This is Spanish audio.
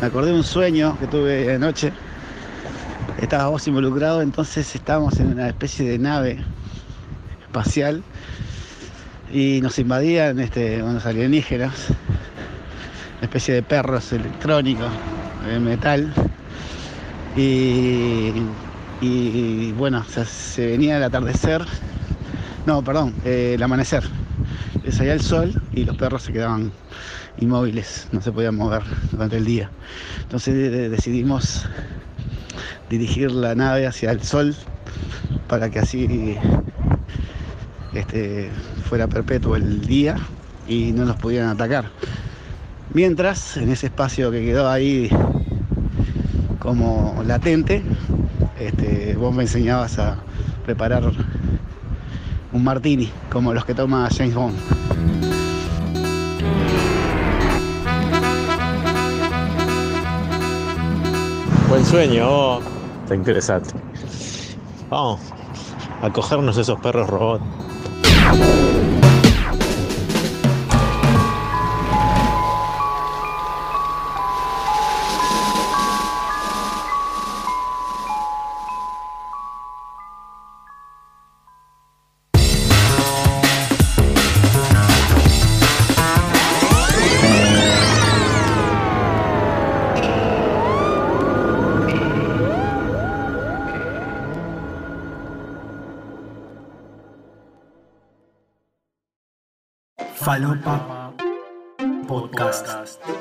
me acordé de un sueño que tuve anoche. Estaba vos involucrado, entonces estábamos en una especie de nave espacial y nos invadían este, unos alienígenas, una especie de perros electrónicos de metal. Y, y bueno, se venía el atardecer, no, perdón, eh, el amanecer. Salía el sol y los perros se quedaban inmóviles, no se podían mover durante el día. Entonces de- decidimos dirigir la nave hacia el sol para que así este, fuera perpetuo el día y no nos pudieran atacar. Mientras, en ese espacio que quedó ahí como latente, este, vos me enseñabas a preparar un martini, como los que toma James Bond. Buen sueño, oh. Está interesante. Vamos a cogernos esos perros robots. Falopa Podcast.